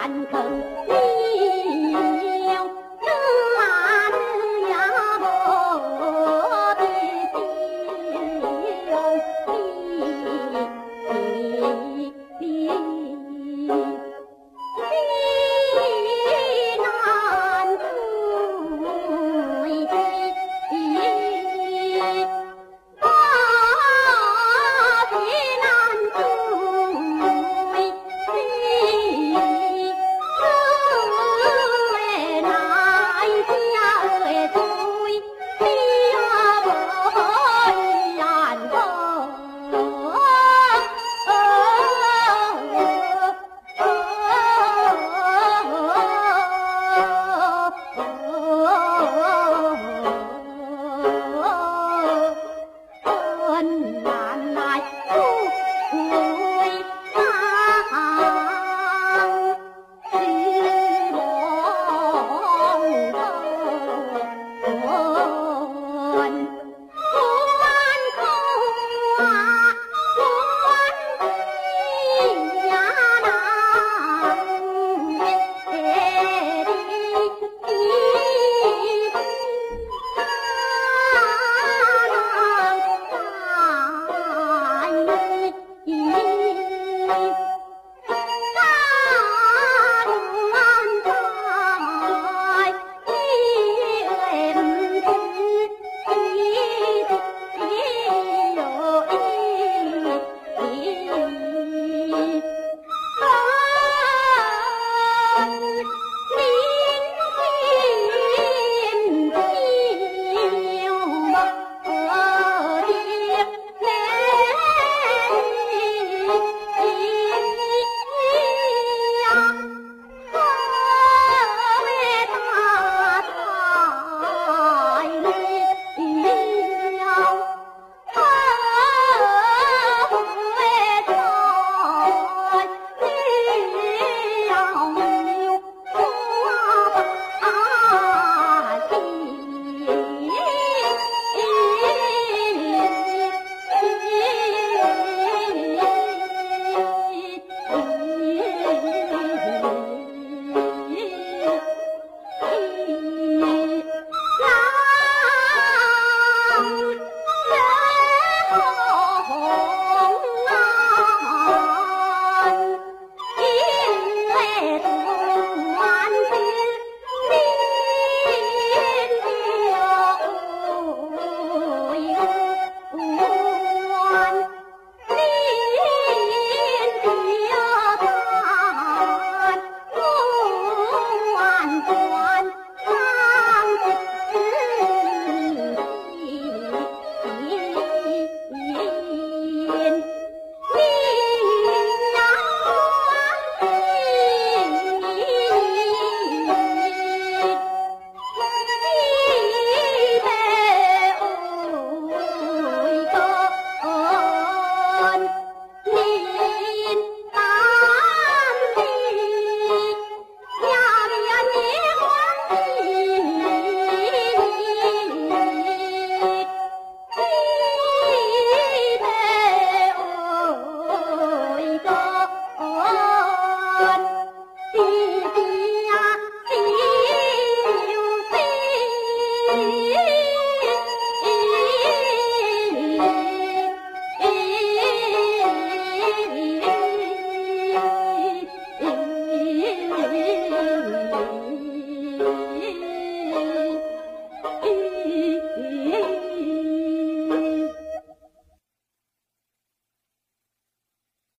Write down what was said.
难更。